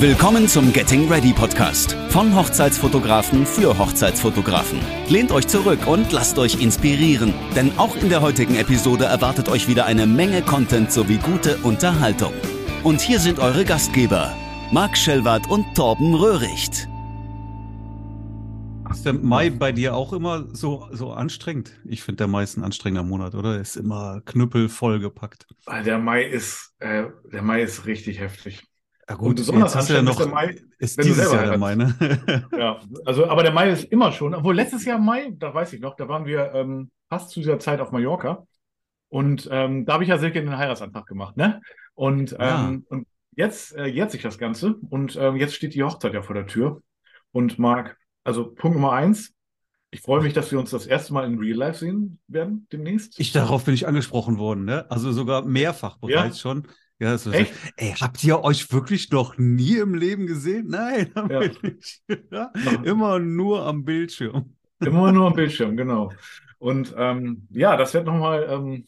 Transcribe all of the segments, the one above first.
Willkommen zum Getting Ready Podcast von Hochzeitsfotografen für Hochzeitsfotografen. Lehnt euch zurück und lasst euch inspirieren, denn auch in der heutigen Episode erwartet euch wieder eine Menge Content sowie gute Unterhaltung. Und hier sind eure Gastgeber, Marc Schellwart und Torben Röhricht. Ist der Mai bei dir auch immer so, so anstrengend? Ich finde, der Mai ist ein anstrengender Monat, oder? Er ist immer knüppelvoll gepackt. Ah, Der Mai ist, äh, der Mai ist richtig heftig. Ja Und besonders jetzt ist ja noch, ist Mai, ist dieses Jahr der Mai, ne? Ja, also, aber der Mai ist immer schon, obwohl letztes Jahr Mai, da weiß ich noch, da waren wir ähm, fast zu dieser Zeit auf Mallorca. Und ähm, da habe ich ja Silke den Heiratsantrag gemacht, ne? Und, Ja. ähm, und jetzt äh, jährt sich das Ganze und ähm, jetzt steht die Hochzeit ja vor der Tür. Und Marc, also Punkt Nummer eins, ich freue mich, dass wir uns das erste Mal in Real Life sehen werden demnächst. Ich, darauf bin ich angesprochen worden, ne? Also sogar mehrfach bereits schon. Ja, das Echt? Ey, habt ihr euch wirklich noch nie im Leben gesehen? Nein, Ja. Ja? Immer nur am Bildschirm. Immer nur am Bildschirm, genau. Und ähm, ja, das wird nochmal ähm,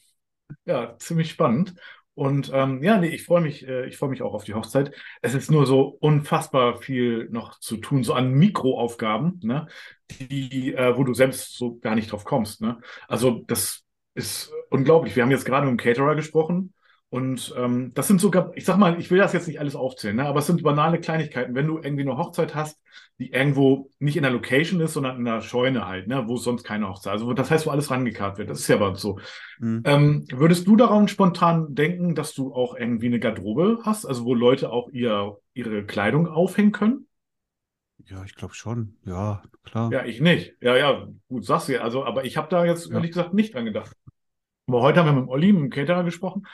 ja, ziemlich spannend. Und ähm, ja, nee, ich freue mich, äh, ich freue mich auch auf die Hochzeit. Es ist nur so unfassbar viel noch zu tun, so an Mikroaufgaben, ne, die, äh, wo du selbst so gar nicht drauf kommst, ne? Also das ist unglaublich. Wir haben jetzt gerade mit dem Caterer gesprochen. Und ähm, das sind sogar, ich sag mal, ich will das jetzt nicht alles aufzählen, ne? aber es sind banale Kleinigkeiten. Wenn du irgendwie eine Hochzeit hast, die irgendwo nicht in der Location ist, sondern in der Scheune halt, ne? wo sonst keine Hochzeit. Also das heißt, wo alles rangekarrt wird. Das ist ja aber so. Hm. Ähm, würdest du daran spontan denken, dass du auch irgendwie eine Garderobe hast, also wo Leute auch ihr, ihre Kleidung aufhängen können? Ja, ich glaube schon. Ja, klar. Ja, ich nicht. Ja, ja, gut, sagst du ja. Also, aber ich habe da jetzt Ja. ehrlich gesagt nicht dran gedacht. Aber heute haben wir mit dem Olli, mit dem Caterer gesprochen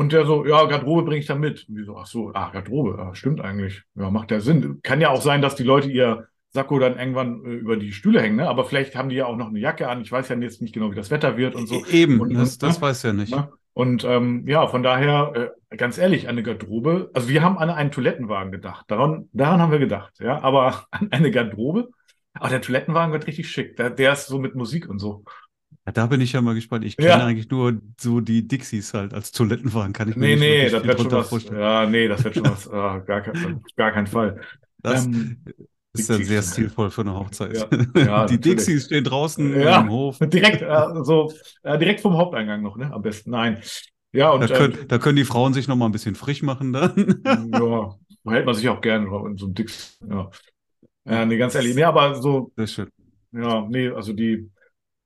und der so, ja, Garderobe bringe ich dann mit. Und wir so, ach so, ah, Garderobe, ja, stimmt eigentlich. Ja, macht ja Sinn. Kann ja auch sein, dass die Leute ihr Sakko dann irgendwann äh, über die Stühle hängen, ne? Aber vielleicht haben die ja auch noch eine Jacke an. Ich weiß ja jetzt nicht genau, wie das Wetter wird und so. E- Eben, Und- das, und- das ne? weiß ja nicht. Ne? Und ähm, ja, von daher, äh, ganz ehrlich, eine Garderobe, also wir haben an einen Toilettenwagen gedacht. Daran, daran haben wir gedacht, ja, aber an eine Garderobe. Aber der Toilettenwagen wird richtig schick. Der, der ist so mit Musik und so. Ja, da bin ich ja mal gespannt. Ich Ja. kenne eigentlich nur so die Dixies halt als Toilettenwagen, kann ich mir Nee, nicht nee, das wird schon was. vorstellen. Ja, nee, das wird schon was. ah, gar, kein, gar keinen Fall. Das Ähm, ist dann sehr stilvoll für eine Hochzeit. Ja, ja, die natürlich. Dixies stehen draußen Ja. im Hof. direkt, äh, so, äh, direkt vom Haupteingang noch, ne? Am besten. Nein. Ja, und Da können, da können die Frauen sich noch mal ein bisschen frisch machen dann. ähm, ja, hält man sich auch gerne in so einem Dix. Ja. Ja, nee, ganz ehrlich. Nee, aber so, Sehr schön. Ja, nee, also die,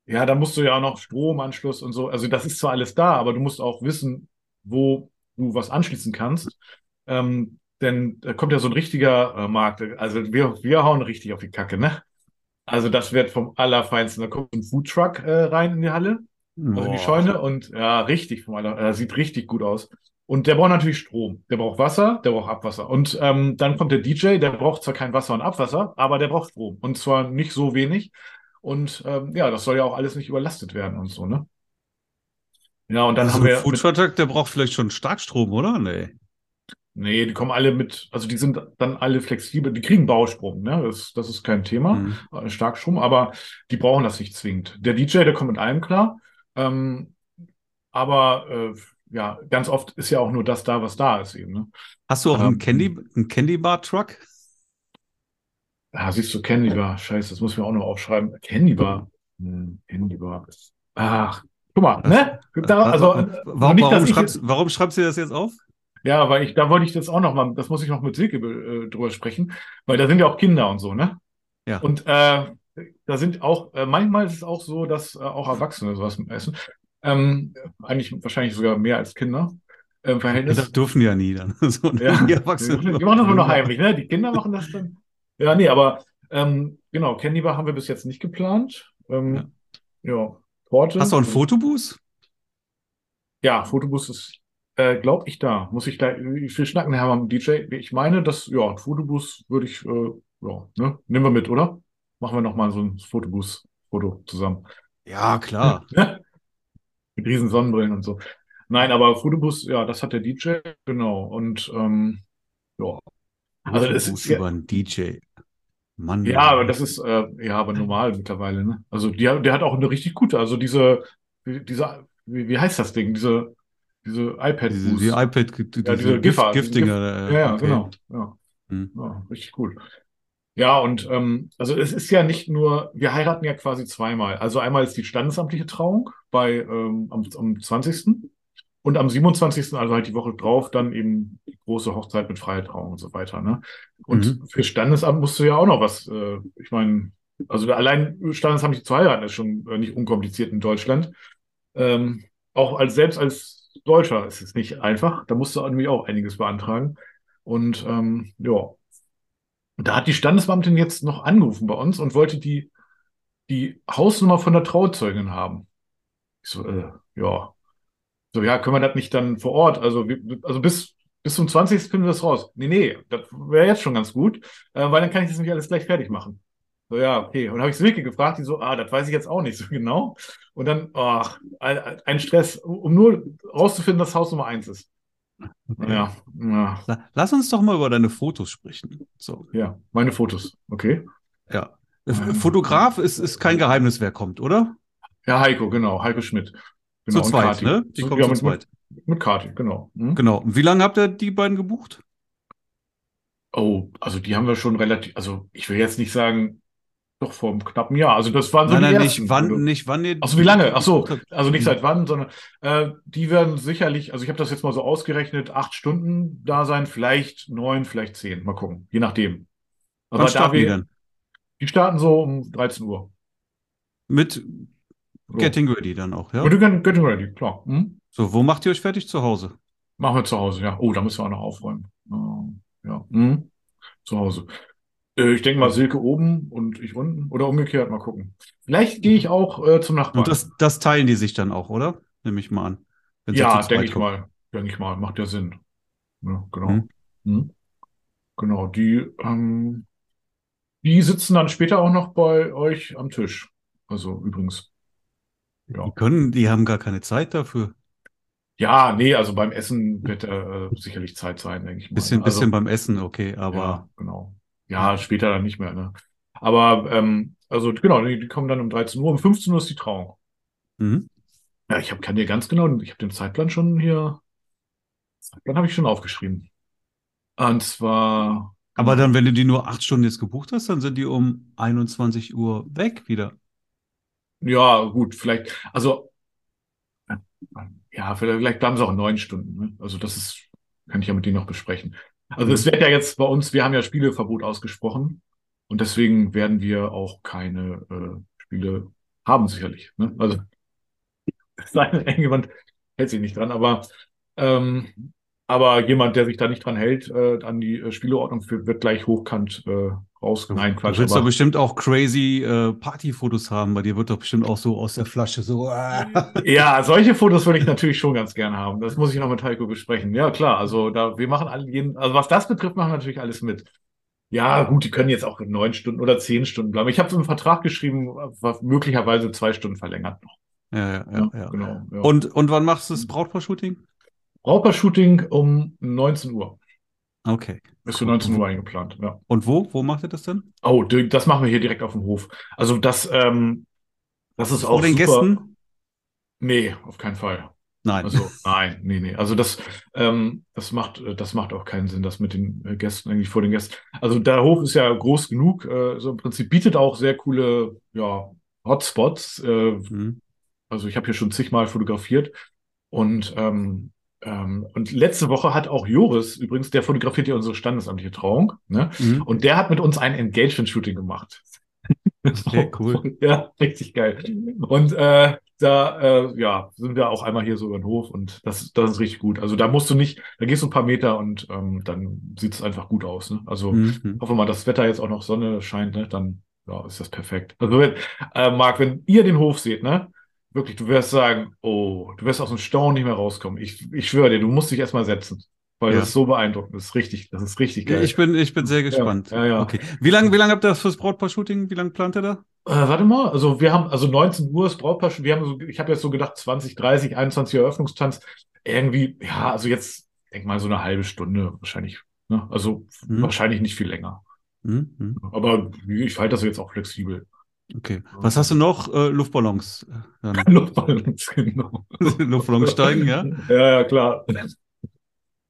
ja, da musst du ja auch noch Stromanschluss und so. Also das ist zwar alles da, aber du musst auch wissen, wo du was anschließen kannst. Ähm, denn da kommt ja so ein richtiger äh, Markt. Also wir, wir hauen richtig auf die Kacke, ne? Also das wird vom Allerfeinsten. Da kommt ein Foodtruck äh, rein in die Halle, also in die Boah. Scheune und ja, richtig vom Aller, äh, sieht richtig gut aus. Und der braucht natürlich Strom. Der braucht Wasser, der braucht Abwasser. Und ähm, dann kommt der DJ, der braucht zwar kein Wasser und Abwasser, aber der braucht Strom. Und zwar nicht so wenig. Und ähm, ja, das soll ja auch alles nicht überlastet werden und so, ne? Ja, und dann Also haben wir. Foodtruck, der braucht vielleicht schon Starkstrom, oder? Nee. nee, die kommen alle mit, also die sind dann alle flexibel, die kriegen Bausprung, ne? Das, das ist kein Thema. Hm. äh, Starkstrom, aber die brauchen das nicht zwingend. Der DJ, der kommt mit allem klar. Ähm, aber äh, ja, ganz oft ist ja auch nur das da, was da ist eben. Ne? Hast du auch Ähm, einen Candy, einen Candy Bar Truck? Ah, siehst du, Candy Bar. Scheiße, das muss ich mir auch noch aufschreiben. Candy Bar. Hm, Candy Bar. Ach, guck mal, ne? Da, also, äh, warum, nicht, warum, schreibst, warum schreibst du das jetzt auf? Ja, weil ich, da wollte ich das auch noch mal, das muss ich noch mit Silke äh, drüber sprechen, weil da sind ja auch Kinder und so, ne? Ja. Und äh, da sind auch, äh, manchmal ist es auch so, dass äh, auch Erwachsene sowas essen. Ähm, eigentlich wahrscheinlich sogar mehr als Kinder äh, im Verhältnis. Das dürfen die ja nie dann. So, Ja, die die Erwachsenen. machen das nur noch heimlich, ne? Die Kinder machen das dann. Ja, nee, aber ähm, genau, Candy Bar haben wir bis jetzt nicht geplant. Ähm, ja. Torte. Hast du einen Fotobooth? Ja, Fotobus ist, äh, glaube ich, da. Muss ich da, ich will schnacken, Herr am DJ. Ich meine, dass, ja, ein Fotobus würde ich, äh, ja, ne, nehmen wir mit, oder? Machen wir nochmal so ein Fotobus-Foto zusammen. Ja, klar. Mit riesen Sonnenbrillen und so. Nein, aber Fotobus, ja, das hat der DJ, genau. Und, ähm, ja. Also, das ist ja, über einen DJ. Mann. ja, aber das ist, äh, ja, aber normal mittlerweile, ne? Also, die, der hat auch eine richtig gute, also diese, diese, wie, wie heißt das Ding? Diese, diese diese, iPad-Boost. die iPad, die, Ja, diese diese Gift, Giffer, Giftdinger. Ja, ja, okay. genau. Ja. Hm. Ja, richtig gut. Ja, und ähm, also es ist ja nicht nur, wir heiraten ja quasi zweimal. Also einmal ist die standesamtliche Trauung bei ähm, am, am 20. und am 27., also halt die Woche drauf, dann eben die große Hochzeit mit freier Trauung und so weiter. Ne? Und Mhm. für Standesamt musst du ja auch noch was, äh, ich meine, also allein standesamtlich zu heiraten ist schon äh, nicht unkompliziert in Deutschland. Ähm, auch als selbst als Deutscher ist es nicht einfach. Da musst du nämlich auch einiges beantragen. Und ähm, ja, da hat die Standesbeamtin jetzt noch angerufen bei uns und wollte die, die Hausnummer von der Trauzeugin haben. Ich so, äh, ja. So, ja, können wir das nicht dann vor Ort? Also, also bis, bis zum 20. finden wir das raus. Nee, nee, das wäre jetzt schon ganz gut, äh, weil dann kann ich das nämlich alles gleich fertig machen. So, ja, okay. Und habe ich Silke gefragt, die so, ah, das weiß ich jetzt auch nicht so genau. Und dann, ach, ein, Stress, um nur rauszufinden, dass Haus Nummer eins ist. Ja, ja, La- Lass uns doch mal über deine Fotos sprechen. So, ja, meine Fotos. Okay. ja. F- Fotograf ist, ist kein Geheimnis, wer kommt, oder? Ja, Heiko, genau, Heiko Schmidt. Genau, zu zweit, Kati. ne? Die So, kommen ja, zu mit, zweit. Mit, mit Kati, genau. Hm? Genau. Und Wie lange habt ihr die beiden gebucht? Oh, also die haben wir schon relativ, also ich will jetzt nicht sagen, doch vor einem knappen Jahr. Also das waren so nein, die nein, ersten, nicht wann, nicht wann ihr. Ach so, wie lange? Ach so, also nicht seit wann, sondern äh, die werden sicherlich, also ich habe das jetzt mal so ausgerechnet, acht Stunden da sein, vielleicht neun, vielleicht zehn. Mal gucken, je nachdem. Wann Aber da starten die wir, denn? die starten so um 13 Uhr. Mit So. Getting Ready dann auch, ja? Kannst getting ready, klar. Hm? So, wo macht ihr euch fertig? Zu Hause. Machen wir zu Hause, ja. Oh, da müssen wir auch noch aufräumen. Ähm, ja, hm? Zu Hause. Äh, ich denke mal Silke oben und ich unten oder umgekehrt, mal gucken. Vielleicht gehe ich auch äh, zum Nachbarn. Und das, das teilen die sich dann auch, oder? Nehme ich mal an. Ja, denke ich mal. Denke ich mal. Macht ja Sinn. Ja, genau. Hm. Hm. Genau, die, ähm, die sitzen dann später auch noch bei euch am Tisch. Also übrigens. Ja. Die können, die haben gar keine Zeit dafür. Ja, nee, also beim Essen wird äh, sicherlich Zeit sein, denke ich mal. Bisschen, Also, bisschen beim Essen, okay, aber Ja, genau. Ja, später dann nicht mehr, ne? Aber, ähm, also genau, die, die kommen dann um 13 Uhr, um 15 Uhr ist die Trauung. mhm. Ja, ich hab, kann dir ganz genau, ich habe den Zeitplan schon hier, Zeitplan habe ich schon aufgeschrieben. Und zwar, Aber dann, wenn du die nur acht Stunden jetzt gebucht hast, dann sind die um 21 Uhr weg wieder. Ja, gut, vielleicht, also, ja, vielleicht bleiben sie auch neun Stunden, ne? Also das ist, kann ich ja mit denen noch besprechen. Also es wird ja jetzt bei uns, wir haben ja Spieleverbot ausgesprochen und deswegen werden wir auch keine äh, Spiele haben, sicherlich. Ne? Also es sei denn, irgendjemand hält sich nicht dran, aber ähm, aber jemand, der sich da nicht dran hält, äh, an die äh, Spieleordnung, wird gleich hochkant äh, raus. Nein, Du Quatsch, willst doch bestimmt auch crazy äh, Partyfotos haben. Bei dir wird doch bestimmt auch so aus der Flasche so. Ja, solche Fotos würde ich natürlich schon ganz gerne haben. Das muss ich noch mit Heiko besprechen. Ja, klar. Also da, wir machen alle jeden, also was das betrifft, machen wir natürlich alles mit. Ja, gut, die können jetzt auch neun Stunden oder zehn Stunden bleiben. Ich habe so einen Vertrag geschrieben, möglicherweise zwei Stunden verlängert noch. Ja, ja, ja, ja. genau. Ja. Und, und wann machst du das Brautpaar-Shooting? Brautpaar-Shooting um 19 Uhr. Okay. Ist für 19 Uhr eingeplant. Ja. Und wo? Wo macht ihr das denn? Oh, das machen wir hier direkt auf dem Hof. Also das, ähm, das ist Vor auch den super. Gästen? Nee, auf keinen Fall. Nein. Also, nein, nee, nee. Also das, ähm, das macht, äh, das macht auch keinen Sinn, das mit den äh, Gästen eigentlich vor den Gästen. Also der Hof ist ja groß genug, äh, so im Prinzip bietet auch sehr coole, ja, Hotspots. Äh, Mhm. also ich habe hier schon zigmal fotografiert und ähm, ähm, und letzte Woche hat auch Joris übrigens, der fotografiert ja unsere standesamtliche Trauung, ne? Mhm. Und der hat mit uns ein Engagement-Shooting gemacht. Okay, cool. Ja, richtig geil. Und äh, da äh, ja, sind wir auch einmal hier so über den Hof und das, das ist richtig gut. Also da musst du nicht, da gehst du ein paar Meter und ähm, dann sieht es einfach gut aus. Ne? Also Mhm. hoffe mal, das Wetter jetzt auch noch Sonne scheint, ne? dann ja, ist das perfekt. Also wenn, äh, Marc, wenn ihr den Hof seht, ne? Wirklich, du wirst sagen, oh, du wirst aus dem Staunen nicht mehr rauskommen. Ich, ich schwöre dir, du musst dich erstmal setzen. Weil Ja. das ist so beeindruckend. Das ist richtig, das ist richtig geil. Ich bin, ich bin sehr gespannt. ja, ja. Okay. Wie lange wie lang habt ihr das fürs Brautpaar-Shooting? Wie lange plant ihr da? Äh, warte mal, also wir haben, also 19 Uhr ist Brautpaar, wir haben so, ich habe jetzt so gedacht 20, 30, 21 Uhr Eröffnungstanz. Irgendwie, ja, also jetzt, denk mal so eine halbe Stunde wahrscheinlich. Ne? Also Mhm. wahrscheinlich nicht viel länger. Mhm. mhm. Aber ich halte das jetzt auch flexibel. Okay. Was hast du noch? Äh, Luftballons. Äh, Dann. Luftballons, genau. Luftballons steigen, ja? Ja, ja, klar.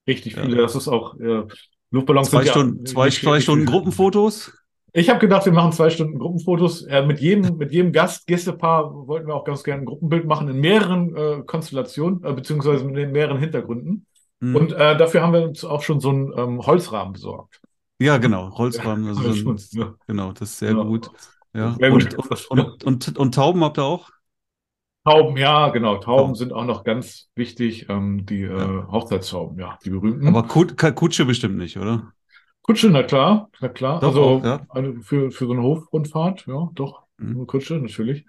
Richtig Ja. viele. Das ist auch, äh, Luftballons Zwei sind ja Stunden, zwei, zwei Stunden Gruppenfotos. Ich habe gedacht, wir machen zwei Stunden Gruppenfotos. Äh, mit jedem, mit jedem Gast, Gästepaar wollten wir auch ganz gerne ein Gruppenbild machen in mehreren äh, Konstellationen, äh, beziehungsweise mit mehreren Hintergründen. Mhm. Und äh, dafür haben wir uns auch schon so einen ähm, Holzrahmen besorgt. ja, genau, Holzrahmen. Also Ja, schon, ja. genau, das ist sehr Ja. gut. Ja. Und, gut. und, und, und Tauben habt ihr auch? Tauben, ja, genau. Tauben Tauben. sind auch noch ganz wichtig. Ähm, die äh, Ja. Hochzeitstauben, ja, die berühmten. Aber Kut- Kutsche bestimmt nicht, oder? Kutsche, na klar, na klar. Doch, also auch, ja. eine, für, für so eine Hofrundfahrt, ja, doch. Mhm. Kutsche, natürlich.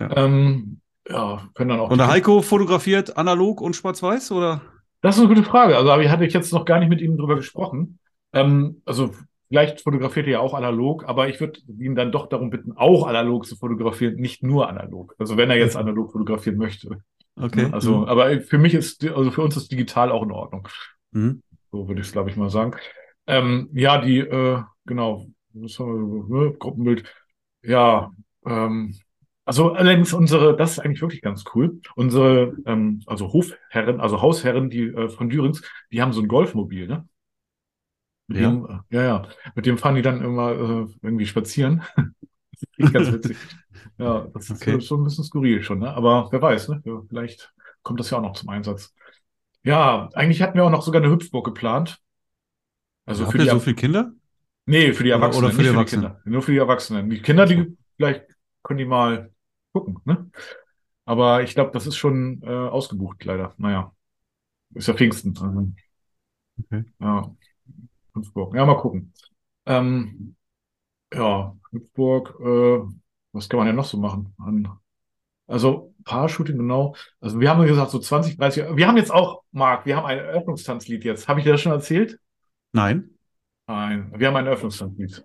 Ja. Ähm, ja, können dann auch. Und der Heiko fotografiert analog und schwarz-weiß, oder? Das ist eine gute Frage. Also, aber hatte ich jetzt noch gar nicht mit ihm drüber gesprochen. Ähm, also, vielleicht fotografiert er ja auch analog, aber ich würde ihn dann doch darum bitten, auch analog zu fotografieren, nicht nur analog. Also, wenn er jetzt analog fotografieren möchte. Okay. Also, aber für mich ist, also für uns ist digital auch in Ordnung. Mhm. So würde ich es, glaube ich, mal sagen. Ähm, ja, die, äh, genau, haben wir, ne, Gruppenbild. Ja, ähm, also allerdings unsere, das ist eigentlich wirklich ganz cool. Unsere, ähm, also Hofherren, also Hausherren, die äh, von Dürens, die haben so ein Golfmobil, ne? Mit Ja. dem, ja, ja, mit dem fahren die dann immer äh, irgendwie spazieren. Das ist ganz witzig. Ja, das ist Okay. schon ein bisschen skurril schon, ne? Aber wer weiß, ne? Vielleicht kommt das ja auch noch zum Einsatz. Ja, eigentlich hatten wir auch noch sogar eine Hüpfburg geplant. Also Habt für ihr die, so viele Kinder? nee, für die Erwachsenen, oder für die für die Erwachsenen? Nur für die Erwachsenen. Die Kinder, die vielleicht können die mal gucken, ne? Aber ich glaube, das ist schon äh, ausgebucht, leider. Naja. Ist ja Pfingsten. Also, Okay. Ja. Hüpfburg. Ja, mal gucken. Ähm, ja, Hüpfburg, äh, was kann man denn noch so machen? An, also Paar-Shooting, genau. Also wir haben ja gesagt, so 20, 30. Wir haben jetzt auch, Marc, wir haben ein Eröffnungstanzlied jetzt. Habe ich dir das schon erzählt? Nein? Nein, wir haben ein Eröffnungstanzlied.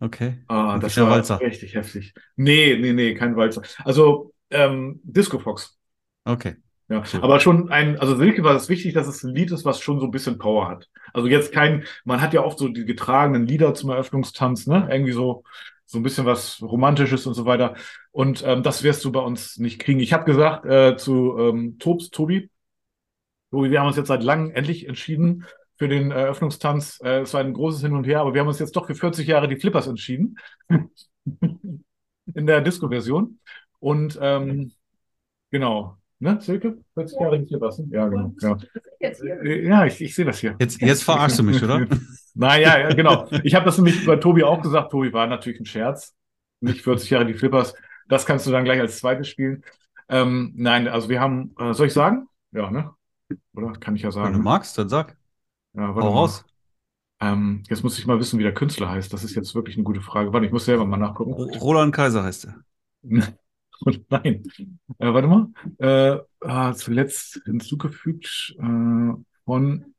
Okay. Ah, Und das war Walzer. richtig heftig. Nee, nee, nee, kein Walzer. Also ähm, Disco Fox. Okay. Ja, So. aber schon ein, also Silke war es wichtig, dass es ein Lied ist, was schon so ein bisschen Power hat. Also jetzt kein, man hat ja oft so die getragenen Lieder zum Eröffnungstanz, ne? Irgendwie so, so ein bisschen was Romantisches und so weiter. Und ähm, das wirst du bei uns nicht kriegen. Ich habe gesagt äh, zu ähm, Tobs, Tobi, Tobi, wir haben uns jetzt seit langem endlich entschieden für den Eröffnungstanz. Äh, es war ein großes Hin und Her, aber wir haben uns jetzt doch für 40 Jahre die Flippers entschieden. In der Disco-Version. Und ähm, genau. Ne, Silke? 40 Jahre die Flippers. ne? Ja, genau. Ja, Jetzt hier. Äh, ja ich, ich sehe das hier. Jetzt, jetzt verarschst du mich, oder? Naja, ja, genau. Ich habe das nämlich bei Tobi auch gesagt. Tobi war natürlich ein Scherz. Nicht 40 Jahre die Flippers. Das kannst du dann gleich als zweites spielen. Ähm, nein, also wir haben, äh, soll ich sagen? Ja, ne? Oder? Kann ich ja Wenn sagen. du magst, dann sag. Ja, warte Hau mal. raus. Ähm, jetzt muss ich mal wissen, wie der Künstler heißt. Das ist jetzt wirklich eine gute Frage. Warte, ich muss selber mal nachgucken. Ro- Roland Kaiser heißt er. Und nein. Äh, warte mal. Äh, ah, zuletzt hinzugefügt äh, von.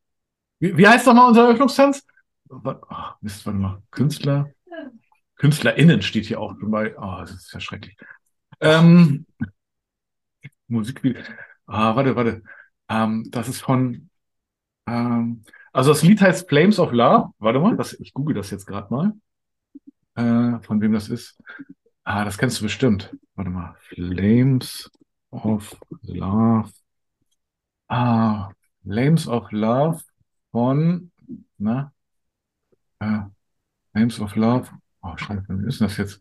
Wie, wie heißt doch mal unser Eröffnungstanz? Wa- ah, Mist, warte mal. Künstler. KünstlerInnen steht hier auch dabei. Ah, das ist ja schrecklich. Ähm, Musikvideo. Ah, warte, warte. Ähm, das ist von. Ähm, also das Lied heißt Flames of Love. Warte mal, das, ich google das jetzt gerade mal. Äh, von wem das ist. Ah, das kennst du bestimmt. Warte mal. Flames of Love. Ah, Flames of Love von, na, äh, Flames of Love. Oh, scheiße, wie ist denn das jetzt?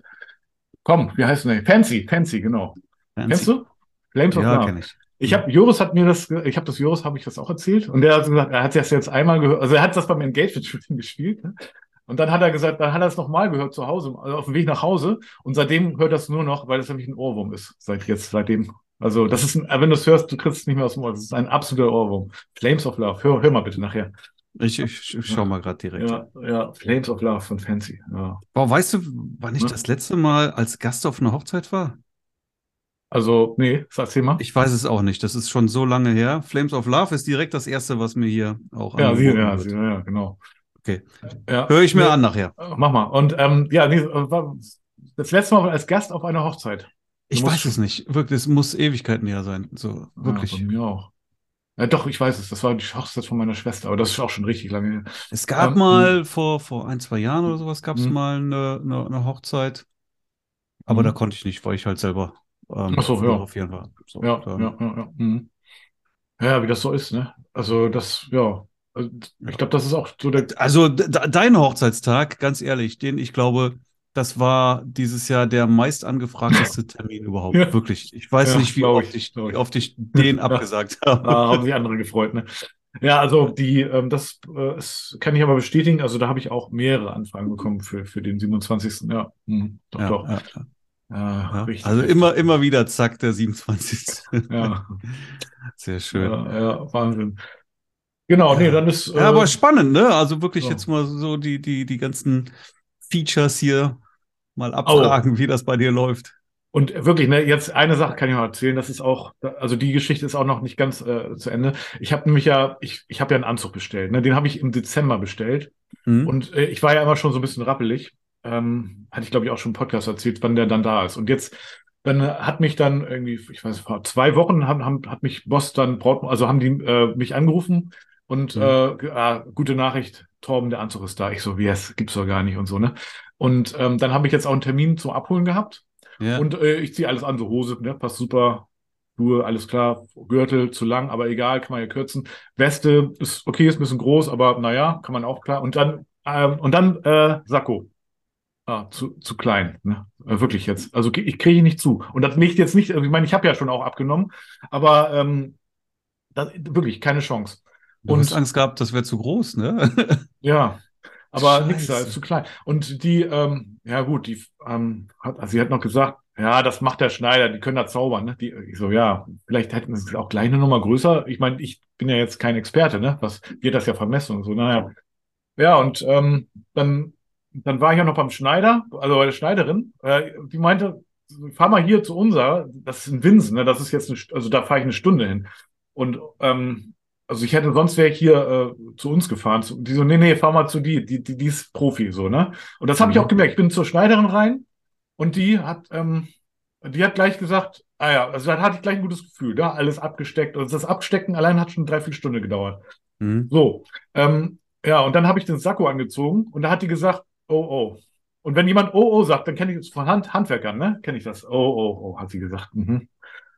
Komm, wie heißt denn der? Fancy, Fancy, genau. Kennst du? Flames of Ja, Love. kenne ich. Ich habe Joris hat mir das, ich habe das Joris habe ich das auch erzählt und der hat gesagt, er hat das jetzt einmal gehört, also er hat das beim Engagement Shooting gespielt ne? Und dann hat er gesagt, dann hat er es nochmal gehört zu Hause, also auf dem Weg nach Hause und seitdem hört er es nur noch, weil es nämlich ein Ohrwurm ist, seit jetzt, seitdem. Also das ist, ein, wenn du es hörst, du kriegst es nicht mehr aus dem Ohr, das ist ein absoluter Ohrwurm. Flames of Love, hör, hör mal bitte nachher. Ich, ich, ich schau mal gerade direkt. Ja, ja, Flames of Love von Fancy. Ja. Boah, weißt du, wann ich Ja. das letzte Mal als Gast auf einer Hochzeit war? Also, nee, erzähl mal. Ich weiß es auch nicht. Das ist schon so lange her. Flames of Love ist direkt das erste, was mir hier auch Ja, sie, ja, sie, ja, genau. Okay. Ja. Höre ich mir Nee, an nachher. Mach mal. Und ähm, ja, nee, äh, das letzte Mal als Gast auf einer Hochzeit. Ich weiß es nicht. Wirklich, es muss Ewigkeiten her sein. So, wirklich. Ja, bei mir auch. Ja, doch, ich weiß es. Das war die Hochzeit von meiner Schwester, aber das ist auch schon richtig lange her. Es gab Ähm, mal vor, vor ein, zwei Jahren oder sowas gab es Mhm. mal eine, eine, eine Hochzeit. Aber Mhm. da konnte ich nicht, weil ich halt selber ähm, Ach so, ja. war. So, Ja, ja, ja, ja. Mhm. Ja, wie das so ist, ne? Also das, ja. Also, ich glaube, das ist auch so der. Also dein Hochzeitstag, ganz ehrlich, den ich glaube, das war dieses Jahr der meist angefragteste Termin überhaupt. Ja. Wirklich. Ich weiß Ja, nicht, wie oft, ich, ich, wie oft ich den abgesagt Da habe. haben sich andere gefreut, ne? Ja, also die, ähm, das äh, ist, kann ich aber bestätigen. Also da habe ich auch mehrere Anfragen bekommen für, für den 27. Ja, hm, doch, Ja, doch. ja, richtig. also immer, immer wieder, zack, der 27. Ja, Sehr schön. ja, ja, Wahnsinn. Genau, nee, Ja. dann ist. Ja, äh, aber spannend, ne? Also wirklich Ja. jetzt mal so die, die, die ganzen Features hier mal abfragen, wie das bei dir läuft. Und wirklich, ne, jetzt eine Sache kann ich noch erzählen, das ist auch, also die Geschichte ist auch noch nicht ganz äh, zu Ende. Ich habe nämlich ja, ich, ich habe ja einen Anzug bestellt, ne? Den habe ich im Dezember bestellt. Hm? Und äh, ich war ja immer schon so ein bisschen rappelig. Ähm, hatte ich, glaube ich, auch schon im Podcast erzählt, wann der dann da ist. Und jetzt, dann äh, hat mich dann irgendwie, ich weiß vor zwei Wochen haben, haben, hat mich Boss dann, also haben die äh, mich angerufen und Mhm. äh, ah, gute Nachricht, Torben, der Anzug ist da. Ich so, wie yes, gibt's doch gar nicht und so, ne? Und ähm, dann habe ich jetzt auch einen Termin zum Abholen gehabt. Ja. Und äh, ich ziehe alles an, so Hose, ne, passt super. Schuhe, alles klar. Gürtel zu lang, aber egal, kann man ja kürzen. Weste ist okay, ist ein bisschen groß, aber naja, kann man auch klar. Und dann, ähm, und dann äh, Sakko. Ah, zu, zu klein, ne? Äh, wirklich jetzt. Also ich kriege ihn nicht zu. Und das nicht jetzt nicht, also ich meine, ich habe ja schon auch abgenommen, aber ähm, das, wirklich keine Chance. Und- Angst gehabt, das wäre zu groß, ne? Ja, aber nichts da, Scheiße. ist zu klein. Und die, ähm, ja gut, die ähm, hat, also sie hat noch gesagt, ja, das macht der Schneider, die können da zaubern, ne? Die, ich so, ja, vielleicht hätten sie es auch gleich eine Nummer größer. Ich meine, ich bin ja jetzt kein Experte, ne? Was wird das ja vermessen und so, naja. Ja, und ähm, dann, dann war ich ja noch beim Schneider, also bei der Schneiderin, äh, die meinte, fahr mal hier zu unser, das ist in Winsen, ne? Das ist jetzt eine, also da fahre ich eine Stunde hin. Und ähm, also ich hätte, sonst wäre ich hier äh, zu uns gefahren. Zu, die so, nee, nee, fahr mal zu die, die, die, die ist Profi, so, ne? Und das habe ich Mhm. auch gemerkt. Ich bin zur Schneiderin rein und die hat, ähm, die hat gleich gesagt, ah ja, also da hatte ich gleich ein gutes Gefühl, da alles abgesteckt. Also das Abstecken allein hat schon drei, vier Stunden gedauert. Hm? So, ähm, ja, und dann habe ich den Sakko angezogen und da hat die gesagt, oh, oh. Und wenn jemand oh, oh sagt, dann kenne ich das von Hand, Handwerkern, ne? Kenne ich das. Oh, oh, oh, hat sie gesagt. Mhm.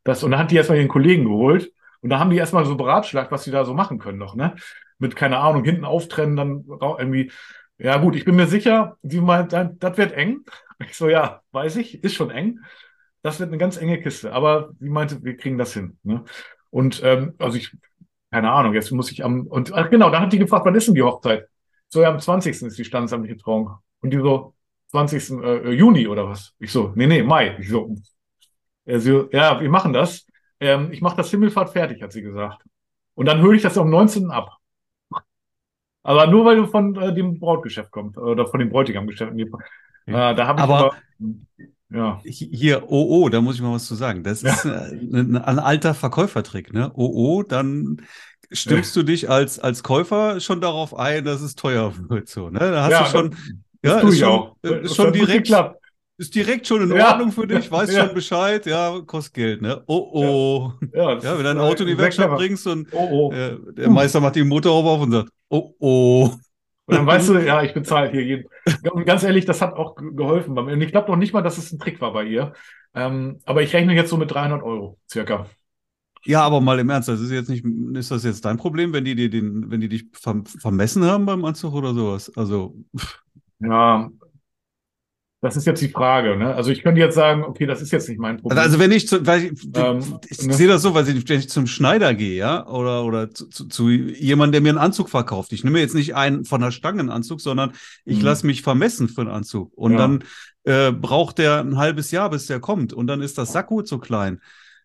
Das, und dann hat die erstmal ihren Kollegen geholt und da haben die erstmal so beratschlagt, was sie da so machen können noch, ne? Mit, keine Ahnung, hinten auftrennen, dann irgendwie. Ja, gut, ich bin mir sicher, die meint, das wird eng. Ich so, ja, weiß ich, ist schon eng. Das wird eine ganz enge Kiste. Aber sie meinte, wir kriegen das hin. Ne? Und ähm, also ich, keine Ahnung, jetzt muss ich am, und ach genau, dann hat die gefragt, wann ist denn die Hochzeit? So, ja, am 20. ist die standesamtliche Trauung. Und die so, 20. Äh, Juni oder was? Ich so, nee, nee, Mai. Ich so, er so ja, wir machen das. Ähm, ich mache das Himmelfahrt fertig, hat sie gesagt. Und dann höre ich das am 19. ab. Aber nur weil du von äh, dem Brautgeschäft kommst oder von dem Bräutigamgeschäft. Äh, da habe ich Aber- aber, ja, Hier, OO, da muss ich mal was zu sagen. Das Ja. ist äh, ein, ein alter Verkäufertrick, ne? OO, dann stimmst du dich als, als Käufer schon darauf ein, dass es teuer wird, so, ne? Da hast Ja, du schon, das ja, tue ist ich schon, auch. äh, ist schon direkt, geklappt. Ist direkt schon in Ja. Ordnung für dich, weißt Ja. schon Bescheid, ja, kostet Geld, ne? Oh, oh. Ja, Ja, wenn dein äh, Auto in die Werkstatt bringst und Oh, oh. äh, der Meister macht die Motorhaube auf und sagt, oh, oh. Und dann weißt du, ja, ich bezahle hier jeden. Und ganz ehrlich, das hat auch ge- geholfen. bei mir. Und ich glaube noch nicht mal, dass es ein Trick war bei ihr. Ähm, aber ich rechne jetzt so mit 300 Euro circa. Ja, aber mal im Ernst, das ist jetzt nicht, ist das jetzt dein Problem, wenn die dir den, wenn die dich verm vermessen haben beim Anzug oder sowas? Also, Ja, das ist jetzt die Frage. Ne? Also ich könnte jetzt sagen, okay, das ist jetzt nicht mein Problem. also, wenn ich, zu, weil ich, Ähm, ich ne? sehe das so, weil ich, wenn ich zum Schneider gehe, ja, oder, oder zu, zu, zu jemandem, der mir einen Anzug verkauft. Ich nehme jetzt nicht einen von der Stange einen Anzug, sondern ich Mhm. lasse mich vermessen für einen Anzug. Und Ja. dann äh, braucht der ein halbes Jahr, bis der kommt. Und dann ist das Sakko zu klein.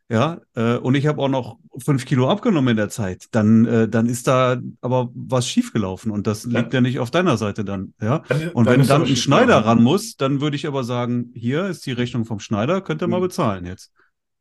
Ja, äh, und ich habe auch noch fünf Kilo abgenommen in der Zeit. Dann, äh, dann ist da aber was schiefgelaufen und das liegt ja nicht auf deiner Seite dann. Ja, Dann- und dann wenn dann ein Schneider ran muss, dann würde ich aber sagen, hier ist die Rechnung vom Schneider, könnt ihr mal Mhm. bezahlen jetzt.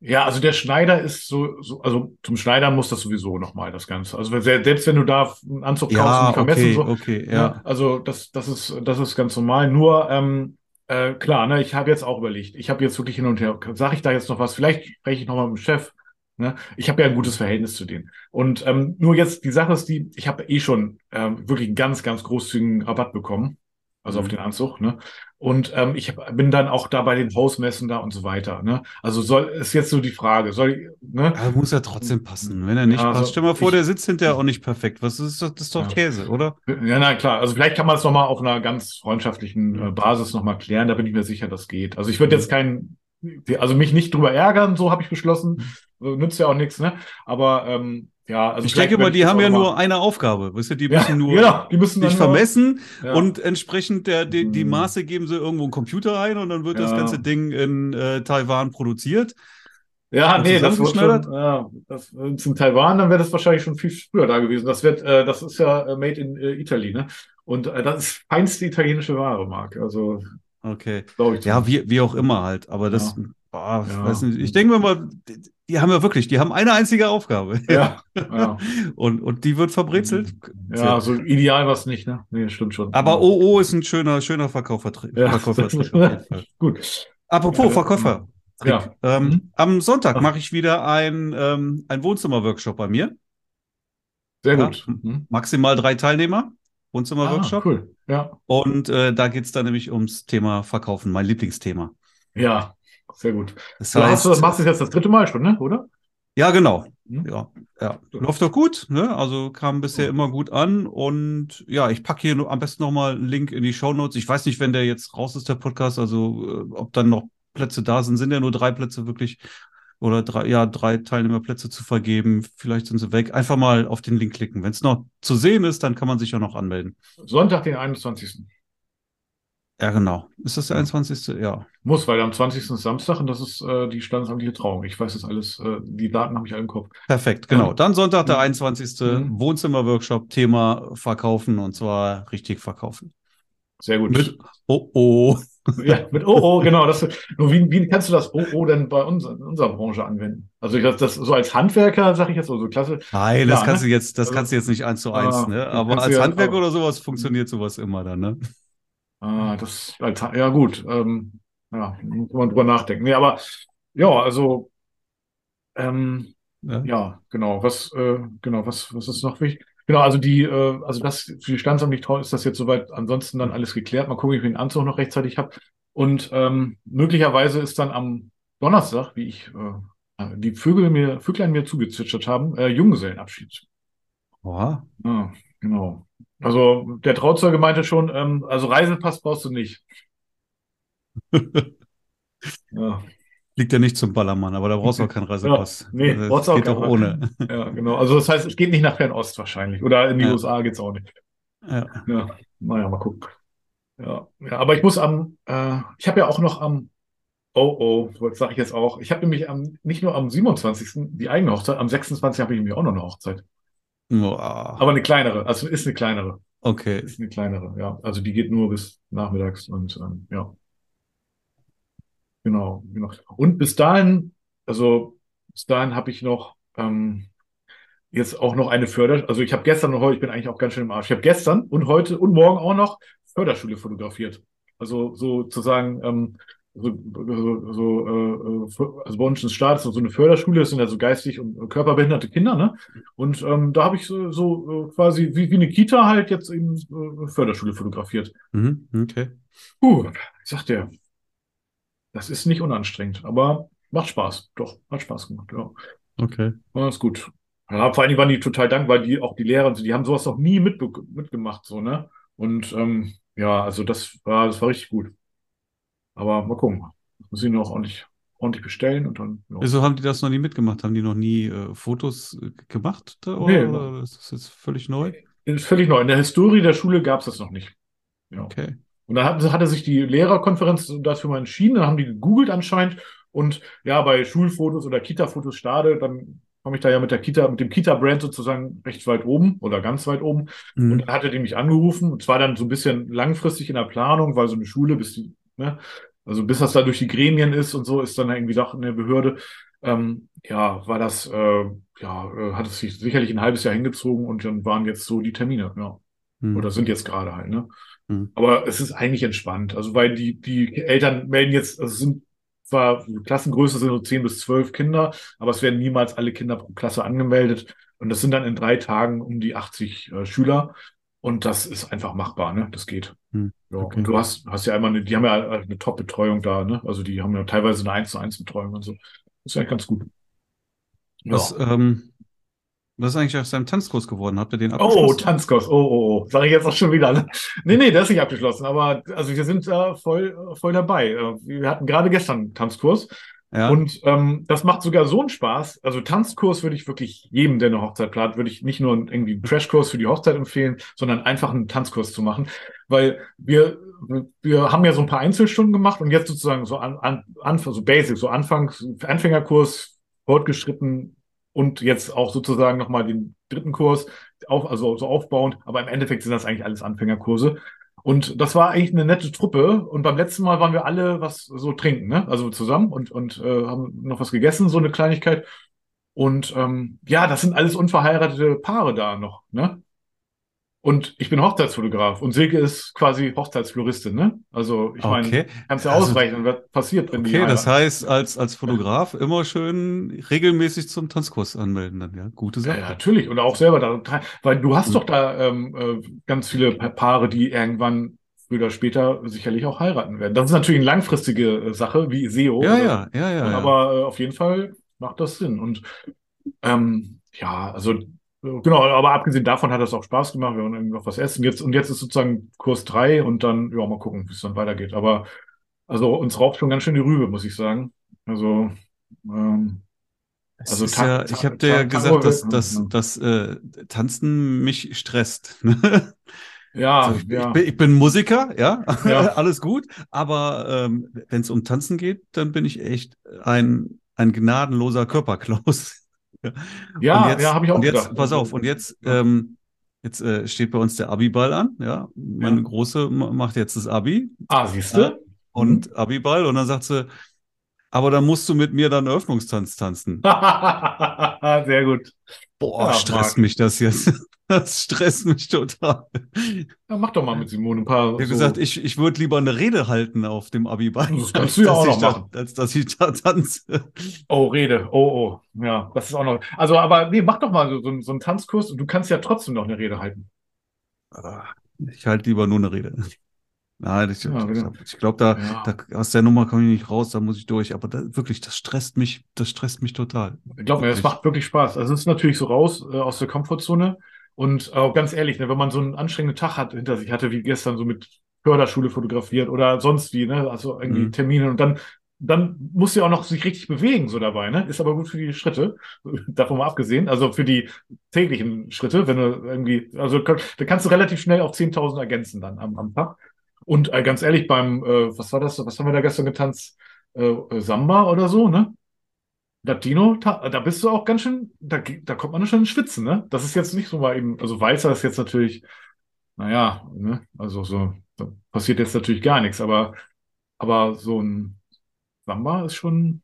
Ja, also der Schneider ist so, so also zum Schneider muss das sowieso nochmal das Ganze. Also wenn- selbst wenn du da einen Anzug kaufst und Ja, nicht vermessen, okay, so, okay, Ja, ja. also das, das ist, das ist ganz normal. Nur, ähm, äh, klar, ne, ich habe jetzt auch überlegt, ich habe jetzt wirklich hin und her, sage ich da jetzt noch was? Vielleicht spreche ich nochmal mit dem Chef. Ne? Ich habe ja ein gutes Verhältnis zu denen. Und ähm, nur jetzt, die Sache ist die, ich habe eh schon ähm, wirklich einen ganz, ganz großzügigen Rabatt bekommen. Also Mhm. auf den Anzug, ne? Und ähm, ich hab, bin dann auch da bei den Hausmessen da und so weiter, ne? Also soll, ist jetzt so die Frage, soll ich, ne? Aber muss ja trotzdem passen. Wenn er nicht Ja, passt, also stell mal vor, ich- der sitzt hinterher auch nicht perfekt. Was ist das? Das ist doch Ja. Käse, oder? Ja, na klar. Also vielleicht kann man es nochmal auf einer ganz freundschaftlichen Mhm. äh, Basis nochmal klären. Da bin ich mir sicher, das geht. Also ich würde jetzt keinen, also mich nicht drüber ärgern, so habe ich beschlossen. Äh, Nützt ja auch nichts, ne? Aber ähm, ja, also ich denke mal, die das haben ja nur mal- eine Aufgabe. Weißt du, die Ja, müssen nur genau, die müssen dich vermessen Ja. und entsprechend der, die, die Mhm. Maße geben sie irgendwo einen Computer ein und dann wird das Ja. ganze Ding in äh, Taiwan produziert. Ja, nee, das wird schon, ja, das in Taiwan, dann wäre das wahrscheinlich schon viel früher da gewesen. Das wird, äh, das ist ja äh, made in äh, Italy, ne? Und äh, das ist feinste italienische Ware, Marc. Also, Okay. glaube ich. Ja, wie, wie auch immer halt. Aber das, Boah, Ja. nicht. Ich denke mir mal, die, die haben ja wirklich, die haben eine einzige Aufgabe. Ja, ja. Und, und die wird verbrezelt. Ja, so ideal war es nicht, ne? Nee, stimmt schon. Aber OO ist ein schöner, schöner Verkäufertrick. Ja. Gut. Apropos Ja, Verkäufer. Ja. Ähm, Mhm. Am Sonntag Ach. mache ich wieder ein, ähm, ein Wohnzimmer-Workshop bei mir. Sehr gut. Mhm. Maximal drei Teilnehmer. Ah, Wohnzimmer-Workshop. cool. Ja. Und äh, da geht's dann nämlich ums Thema Verkaufen, mein Lieblingsthema. Ja, sehr gut. Das Du, heißt, du machst du jetzt das dritte Mal schon, ne? Oder? ja, genau. Mhm. Ja, ja. Läuft doch gut, ne? Also kam bisher immer gut an und ja, ich packe hier am besten nochmal einen Link in die Shownotes. Ich weiß nicht, wenn der jetzt raus ist, der Podcast, also äh, ob dann noch Plätze da sind, sind ja nur drei Plätze wirklich oder drei, ja, drei Teilnehmerplätze zu vergeben. Vielleicht sind sie weg. Einfach mal auf den Link klicken. Wenn es noch zu sehen ist, dann kann man sich ja noch anmelden. Sonntag, den 21. Ja, genau. Ist das der Ja. 21.? Ja. Muss, weil am 20. ist Samstag und das ist äh, die standesamtliche Trauung. Ich weiß das alles, äh, die Daten habe ich alle im Kopf. Perfekt, genau. Dann Sonntag, der Mhm. 21. Mhm. Wohnzimmer-Workshop, Thema Verkaufen und zwar richtig verkaufen. Sehr gut. Mit Oh oh. Ja, mit Oh, oh, genau. Das, nur wie, wie kannst du das Oh, oh denn bei uns, in unserer Branche anwenden? Also ich, das, das so als Handwerker, sage ich jetzt so, so klasse. Nein, das Ja, kannst ne? du jetzt, das Also- kannst du jetzt nicht eins zu eins, Ah, ne? Aber als ja- Handwerker aber- oder sowas funktioniert sowas immer dann, ne? Ah, das, ja gut, ähm, ja, muss man drüber nachdenken. Nee, aber ja, also ähm, Ja. ja, genau. Was, äh, genau, was, was ist noch wichtig? Genau, also die, äh, also das für die standesamtliche Trauung ist das jetzt soweit. Ansonsten dann alles geklärt. Mal gucken, ob ich den Anzug noch rechtzeitig habe. Und ähm, möglicherweise ist dann am Donnerstag, wie ich äh, die Vögel mir, Vöglein mir zugezwitschert haben, äh, Junggesellenabschied. Oha. Ah, genau. Also der Trauzeuge meinte schon, ähm, also Reisepass brauchst du nicht. Ja, Liegt ja nicht zum Ballermann, aber da brauchst du auch keinen Reisepass. nee, das brauchst auch geht auch keinen. ohne. ja, genau. Also das heißt, es geht nicht nach Fernost wahrscheinlich. Oder in die Ja. USA geht's auch nicht. Ja. Ja, naja, mal gucken. Ja, ja, aber ich muss am, äh, ich habe ja auch noch am, oh oh, das sage ich jetzt auch, ich habe nämlich am, nicht nur am 27. die eigene Hochzeit, am 26. habe ich nämlich auch noch eine Hochzeit. Boah. Aber eine kleinere, also ist eine kleinere, Okay. ist eine kleinere, ja. Also die geht nur bis nachmittags und ähm, ja. Genau, genau. Und bis dahin, also bis dahin habe ich noch ähm, jetzt auch noch eine Förder, also ich habe gestern und heute, ich bin eigentlich auch ganz schön im Arsch. Ich habe gestern und heute und morgen auch noch Förderschule fotografiert. Also sozusagen, ähm, so, so, so äh, äh, also bei uns im Staat ist so eine Förderschule, das sind ja so geistig und körperbehinderte Kinder, ne? Und ähm, da habe ich so, so äh, quasi wie, wie eine Kita halt jetzt in äh, Förderschule fotografiert. Mhm. Okay. Puh, ich sag dir, das ist nicht unanstrengend, aber macht Spaß. Doch, hat Spaß gemacht, ja. Okay. Ja, ist gut. Ja, vor allen Dingen waren die total dankbar, die, auch die Lehrer, die haben sowas noch nie mitbe mitgemacht, so, ne? Und ähm, ja, also das war, das war richtig gut. Aber mal gucken. Muss ich noch ordentlich, ordentlich bestellen und dann, ja. Wieso haben die das noch nie mitgemacht? Haben die noch nie äh, Fotos äh, gemacht? Da, Nee. oder, oder ist das jetzt völlig neu? Ist völlig neu. In der Historie der Schule gab es das noch nicht. Ja. Okay. Und dann hatte, hatte sich die Lehrerkonferenz dafür mal entschieden, dann haben die gegoogelt anscheinend und ja, bei Schulfotos oder Kita-Fotos Stade, dann komme ich da ja mit der Kita, mit dem Kita-Brand sozusagen recht weit oben oder ganz weit oben. Und Mhm. dann hatte die mich angerufen und zwar dann so ein bisschen langfristig in der Planung, weil so eine Schule, bis die, ne, also bis das da durch die Gremien ist und so, ist dann irgendwie doch eine Behörde. Ähm, ja, war das, äh, ja, äh, hat es sich sicherlich ein halbes Jahr hingezogen und dann waren jetzt so die Termine, ja. Mhm. Oder sind jetzt gerade halt, ne? Mhm. Aber es ist eigentlich entspannt. Also, weil die, die Eltern melden jetzt, also es sind zwar, Klassengröße sind so 10 bis 12 Kinder, aber es werden niemals alle Kinder pro Klasse angemeldet. Und das sind dann in drei Tagen um die 80 äh, Schüler. Und das ist einfach machbar, ne? Das geht. Hm, Ja, okay. und du hast, hast ja einmal eine, die haben ja eine Top-Betreuung da, ne? Also die haben ja teilweise eine 1 zu 1 Betreuung und so. Das ist eigentlich ganz gut. Ja. Was, ähm, was ist eigentlich aus deinem Tanzkurs geworden? Habt ihr den Oh, abgeschlossen? Tanzkurs. Oh, oh, oh. Sag ich jetzt auch schon wieder. Ne? Nee, nee, der ist nicht abgeschlossen. Aber also wir sind äh, voll, voll dabei. Äh, Wir hatten gerade gestern einen Tanzkurs. Ja. Und ähm, das macht sogar so einen Spaß. Also Tanzkurs würde ich wirklich jedem, der eine Hochzeit plant, würde ich nicht nur irgendwie einen Crashkurs für die Hochzeit empfehlen, sondern einfach einen Tanzkurs zu machen. Weil wir, wir haben ja so ein paar Einzelstunden gemacht und jetzt sozusagen so an, an, an so Basic, so Anfangs, Anfängerkurs, fortgeschritten und jetzt auch sozusagen nochmal den dritten Kurs, auf, also so aufbauend. Aber im Endeffekt sind das eigentlich alles Anfängerkurse. Und das war eigentlich eine nette Truppe. Und beim letzten Mal waren wir alle was so trinken, ne? Also zusammen und, und äh, haben noch was gegessen, so eine Kleinigkeit. Und ähm, ja, das sind alles unverheiratete Paare da noch, ne? Und ich bin Hochzeitsfotograf und Silke ist quasi Hochzeitsfloristin, ne? Also ich meine, Okay. kannst ja Also- ausrechnen, was passiert, wenn die Okay, das heißt, als, als Fotograf immer schön regelmäßig zum Tanzkurs anmelden dann, ja. Gute Sache. ja, natürlich. Und auch selber da, weil du hast Mhm. doch da ähm, äh, ganz viele Pa- Paare, die irgendwann früher oder später sicherlich auch heiraten werden. Das ist natürlich eine langfristige äh, Sache, wie SEO. Ja, oder- ja, ja, ja, ja. Aber äh, auf jeden Fall macht das Sinn. Und ähm, ja, also genau, aber abgesehen davon hat das auch Spaß gemacht. Wir haben irgendwie noch was essen. Jetzt, und jetzt ist sozusagen Kurs drei und dann, ja, mal gucken, wie es dann weitergeht. Aber also uns raubt schon ganz schön die Rübe, muss ich sagen. Also, ähm, Es also ist Ta- ja, ich habe dir ja gesagt, dass, wird- dass, ja. dass äh, Tanzen mich stresst. ne? ja, Also ich, ja. ich, bin, ich bin Musiker, ja, Ja. alles gut. Aber ähm, wenn es um Tanzen geht, dann bin ich echt ein, ein gnadenloser Körperklaus. Ja, jetzt, ja, habe ich auch und jetzt, gedacht. pass auf, und jetzt, ähm, jetzt äh, steht bei uns der Abi-Ball an, ja. Meine Ja. Große ma- macht jetzt das Abi Ah, siehst du? und Abi-Ball und dann sagt sie, aber dann musst du mit mir dann Eröffnungstanz tanzen. Sehr gut. Boah, Ja, stresst Marc. mich das jetzt. Das stresst mich total. Ja, mach doch mal mit Simone ein paar. Habe so- gesagt, ich, ich würde lieber eine Rede halten auf dem Abi-Ball, Das kannst du ja auch noch da, machen. als dass ich da tanze. Oh, Rede. Oh, oh. Ja, das ist auch noch. Also, aber nee, mach doch mal so, so, einen- so einen Tanzkurs und du kannst ja trotzdem noch eine Rede halten. Ich halte lieber nur eine Rede. Nein, ich, Ja, genau. ich glaube, da, Ja. da aus der Nummer komme ich nicht raus, da muss ich durch. Aber da, wirklich, das stresst mich, das stresst mich total. Glaub mir, es macht wirklich Spaß. Also, es ist natürlich so raus äh, aus der Komfortzone. Und äh, ganz ehrlich, ne, wenn man so einen anstrengenden Tag hat, hinter sich hatte, wie gestern so mit Förderschule fotografiert oder sonst wie, ne, also irgendwie Mhm. Termine und dann, dann muss ja auch noch sich richtig bewegen so dabei, ne? Ist aber gut für die Schritte, davon mal abgesehen, also für die täglichen Schritte, wenn du irgendwie, also da kannst du relativ schnell auf 10.000 ergänzen dann am, am Tag. Und äh, ganz ehrlich, beim, äh, was war das, was haben wir da gestern getanzt? Äh, äh, Samba oder so, ne? Latino, ta- da bist du auch ganz schön, da, da kommt man schon ins Schwitzen, ne? Das ist jetzt nicht so mal eben, also Walzer ist jetzt natürlich, naja, ne? Also so, da passiert jetzt natürlich gar nichts, aber, aber so ein Samba ist schon,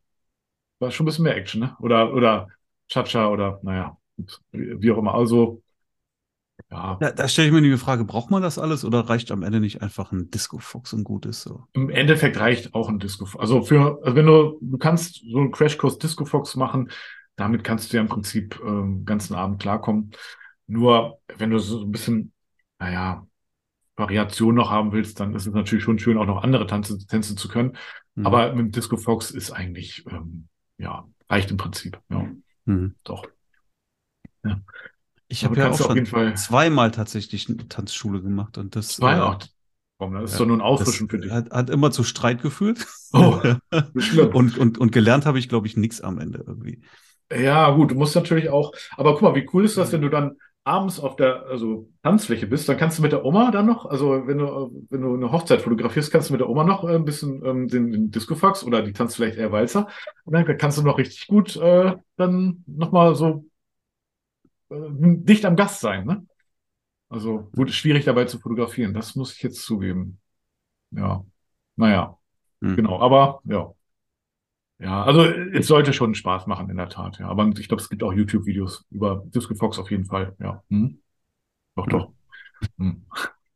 da ist schon ein bisschen mehr Action, ne? Oder, oder Cha-Cha oder, naja, wie auch immer. Also, ja, Da, da stelle ich mir die Frage, braucht man das alles oder reicht am Ende nicht einfach ein Disco-Fox und gut ist so? Im Endeffekt reicht auch ein Disco. Also für, also wenn du, du kannst so einen Crashkurs Disco Fox machen, damit kannst du ja im Prinzip ähm, den ganzen Abend klarkommen. Nur wenn du so ein bisschen, naja, Variation noch haben willst, dann ist es natürlich schon schön, auch noch andere Tänze, Tänze zu können. Mhm. Aber mit Disco Fox ist eigentlich, ähm, ja, reicht im Prinzip. Ja, Mhm. doch. Ich habe ja auch schon jeden Fall zweimal tatsächlich eine Tanzschule gemacht und das, zwei, äh, komm, das ist ja, doch nur ein Auffrischen für dich. hat, hat immer zu Streit geführt. Oh, und, und, und gelernt habe ich, glaube ich, nichts am Ende irgendwie. Ja, gut, du musst natürlich auch, aber guck mal, wie cool ist das, wenn du dann abends auf der also Tanzfläche bist, dann kannst du mit der Oma dann noch, also wenn du, wenn du eine Hochzeit fotografierst, kannst du mit der Oma noch äh, ein bisschen ähm, den, den Discofax oder die tanzt vielleicht eher Walzer und dann kannst du noch richtig gut äh, dann nochmal so dicht am Gast sein, ne? Also gut, ist schwierig dabei zu fotografieren, das muss ich jetzt zugeben. Ja, naja, Hm. genau, aber ja. Ja, also es sollte schon Spaß machen, in der Tat, ja. Aber ich glaube, es gibt auch YouTube-Videos über Disco Fox auf jeden Fall, ja. Hm? Doch, doch. Hm.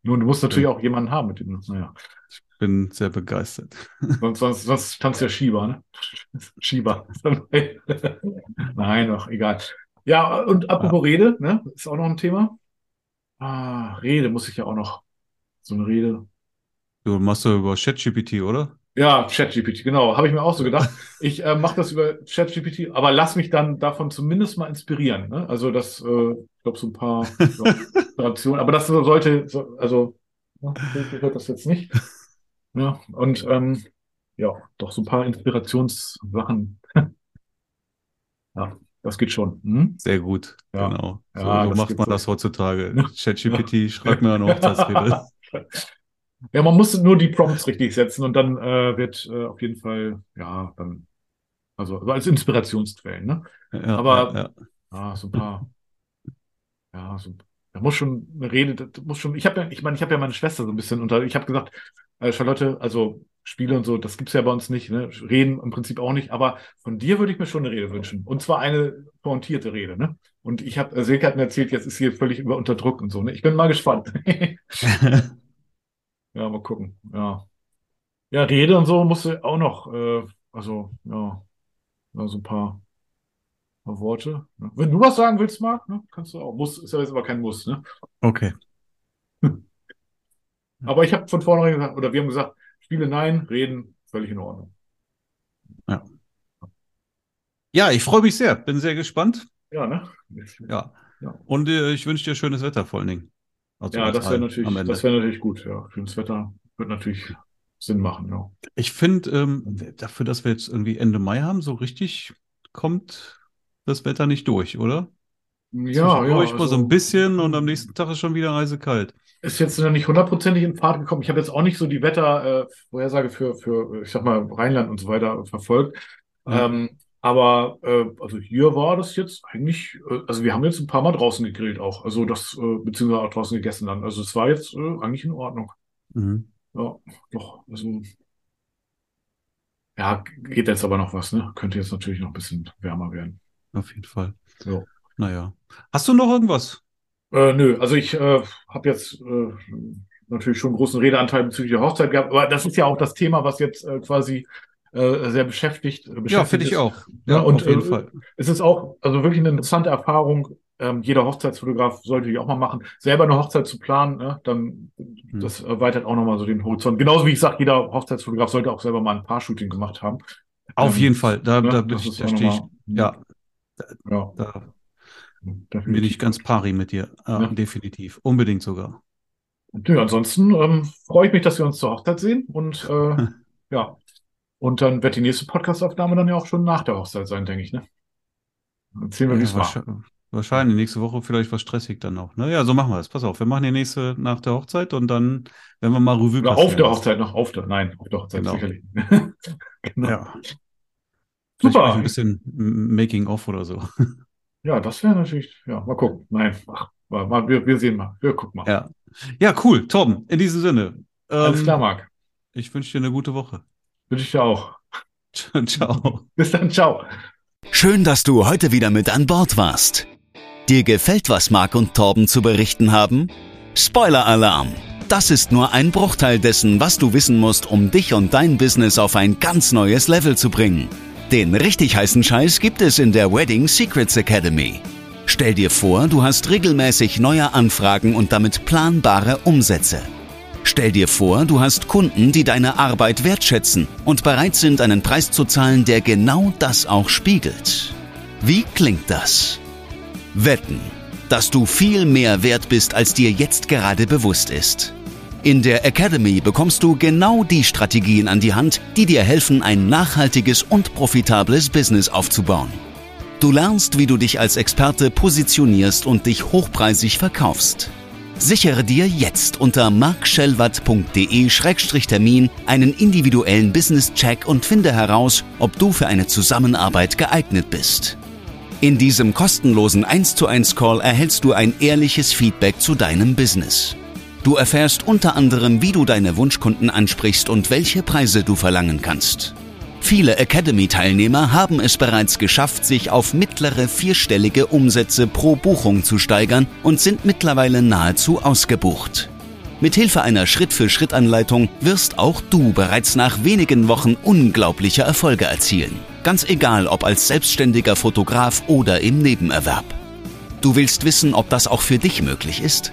Nur du musst natürlich auch jemanden haben, mit dem naja. Bin sehr begeistert. Sonst, sonst, sonst tanzt ja Shiba, ne? Shiba. Nein, doch, egal. Ja, und apropos Rede, ne? Ist auch noch ein Thema. Ah, Rede muss ich ja auch noch. So eine Rede. Du machst du über ChatGPT, oder? Ja, ChatGPT, genau. Habe ich mir auch so gedacht. Ich äh, mache das über ChatGPT, aber lass mich dann davon zumindest mal inspirieren. Ne? Also das, äh, ich glaube, so ein paar ja, Inspirationen. Aber das sollte, so, also ja, so hört das jetzt nicht. Ja, und ähm, ja, doch so ein paar Inspirationssachen. ja, das geht schon. Hm? Sehr gut, Ja. genau. So, Ja, so macht man so. das heutzutage. ChatGPT, schreib mir eine Hochzeitsrede. Ja, man muss nur die Prompts richtig setzen und dann äh, wird äh, auf jeden Fall, ja, dann, also, also als Inspirationsquellen, ne? Ja, Aber- ja, ja. Ah, so ein paar. Ja, so, da muss schon eine Rede, das muss schon. Ich habe ja, ich meine, ich habe ja meine Schwester so ein bisschen unter. Ich habe gesagt, äh, Charlotte, also Spiele und so, das gibt's ja bei uns nicht, ne? Reden im Prinzip auch nicht, aber von dir würde ich mir schon eine Rede wünschen. Und zwar eine pointierte Rede, ne? Und ich habe, äh, Silke hat mir erzählt, jetzt ist sie völlig über unter Druck und so, ne? Ich bin mal gespannt. Ja, mal gucken. Ja. Ja, Rede und so musst du auch noch, äh, also, ja, ja, so ein paar, paar Worte. Ne? Wenn du was sagen willst, Marc, ne, kannst du auch. Muss, ist ja jetzt aber kein Muss, ne? Okay. Aber ich habe von vornherein gesagt, oder wir haben gesagt, Spiele nein, reden, völlig in Ordnung. Ja, ich freue mich sehr. Bin sehr gespannt. Ja, ne? Ja. Ja. Und äh, ich wünsche dir schönes Wetter vor allen Dingen. Also Ja, das wäre natürlich, das wäre natürlich gut, ja. Schönes Wetter wird natürlich Sinn machen, ja. Ich finde, ähm, dafür, dass wir jetzt irgendwie Ende Mai haben, so richtig kommt das Wetter nicht durch, oder? Ja, ja, mal so also- ein bisschen und am nächsten Tag ist schon wieder eisekalt. Ist jetzt noch nicht hundertprozentig in Fahrt gekommen. Ich habe jetzt auch nicht so die Wettervorhersage für, für, ich sag mal, Rheinland und so weiter verfolgt. Ja. Ähm, aber äh, also hier war das jetzt eigentlich, äh, also wir haben jetzt ein paar Mal draußen gegrillt auch. Also das, äh, beziehungsweise auch draußen gegessen dann. Also es war jetzt äh, eigentlich in Ordnung. Mhm. Ja, doch. Also ja, geht jetzt aber noch was, ne? Könnte jetzt natürlich noch ein bisschen wärmer werden. Auf jeden Fall. Ja. Naja. Hast du noch irgendwas? Äh, nö, also ich äh, habe jetzt äh, natürlich schon einen großen Redeanteil bezüglich der Hochzeit gehabt, aber das ist ja auch das Thema, was jetzt äh, quasi äh, sehr beschäftigt, äh, Ja, beschäftigt finde ich auch. Ja, Ja, und, auf jeden äh, Fall. Es ist auch also wirklich eine interessante Erfahrung. Ähm, jeder Hochzeitsfotograf sollte die auch mal machen. Selber eine Hochzeit zu planen, ne, dann Hm. das erweitert auch nochmal so den Horizont. Genauso wie ich sage, jeder Hochzeitsfotograf sollte auch selber mal ein Paar-Shooting gemacht haben. Auf Ähm, jeden Fall. Da, ne, da ich, da auch stehe ich, ja, Ja, da bin definitiv. ich ganz pari mit dir. Ja, Ja. definitiv. Unbedingt sogar. Nö, ansonsten ähm, freue ich mich, dass wir uns zur Hochzeit sehen und äh, ja. Und dann wird die nächste Podcast-Aufnahme dann ja auch schon nach der Hochzeit sein, denke ich, ne? Erzählen wir, wie es war. wahrscheinlich, nächste Woche vielleicht was stressig dann noch. Ne? Ja, so machen wir es. Pass auf, wir machen die nächste nach der Hochzeit und dann, wenn wir mal Revue Oder auf passieren der. Hochzeit noch, auf der, nein, auf der Hochzeit Genau. sicherlich. genau. Ja. Super. ein bisschen Making-of oder so. Ja, das wäre natürlich, ja, mal gucken. Nein, ach, mal, mal, wir, wir sehen mal. Wir gucken mal. Ja. Ja, cool. Tom, in diesem Sinne. Alles ähm, klar, Marc. Ich wünsche dir eine gute Woche. Wünsche ich dir auch. Ciao. Bis dann, ciao. Schön, dass du heute wieder mit an Bord warst. Dir gefällt, was Marc und Torben zu berichten haben? Spoiler-Alarm! Das ist nur ein Bruchteil dessen, was du wissen musst, um dich und dein Business auf ein ganz neues Level zu bringen. Den richtig heißen Scheiß gibt es in der Wedding Secrets Academy. Stell dir vor, du hast regelmäßig neue Anfragen und damit planbare Umsätze. Stell dir vor, du hast Kunden, die deine Arbeit wertschätzen und bereit sind, einen Preis zu zahlen, der genau das auch spiegelt. Wie klingt das? Wetten, dass du viel mehr wert bist, als dir jetzt gerade bewusst ist. In der Academy bekommst du genau die Strategien an die Hand, die dir helfen, ein nachhaltiges und profitables Business aufzubauen. Du lernst, wie du dich als Experte positionierst und dich hochpreisig verkaufst. Sichere dir jetzt unter markschellwatt.de-termin einen individuellen Business-Check und finde heraus, ob du für eine Zusammenarbeit geeignet bist. In diesem kostenlosen 1 zu 1 Call erhältst du ein ehrliches Feedback zu deinem Business. Du erfährst unter anderem, wie du deine Wunschkunden ansprichst und welche Preise du verlangen kannst. Viele Academy-Teilnehmer haben es bereits geschafft, sich auf mittlere vierstellige Umsätze pro Buchung zu steigern und sind mittlerweile nahezu ausgebucht. Mithilfe einer Schritt-für-Schritt-Anleitung wirst auch du bereits nach wenigen Wochen unglaubliche Erfolge erzielen. Ganz egal, ob als selbstständiger Fotograf oder im Nebenerwerb. Du willst wissen, ob das auch für dich möglich ist?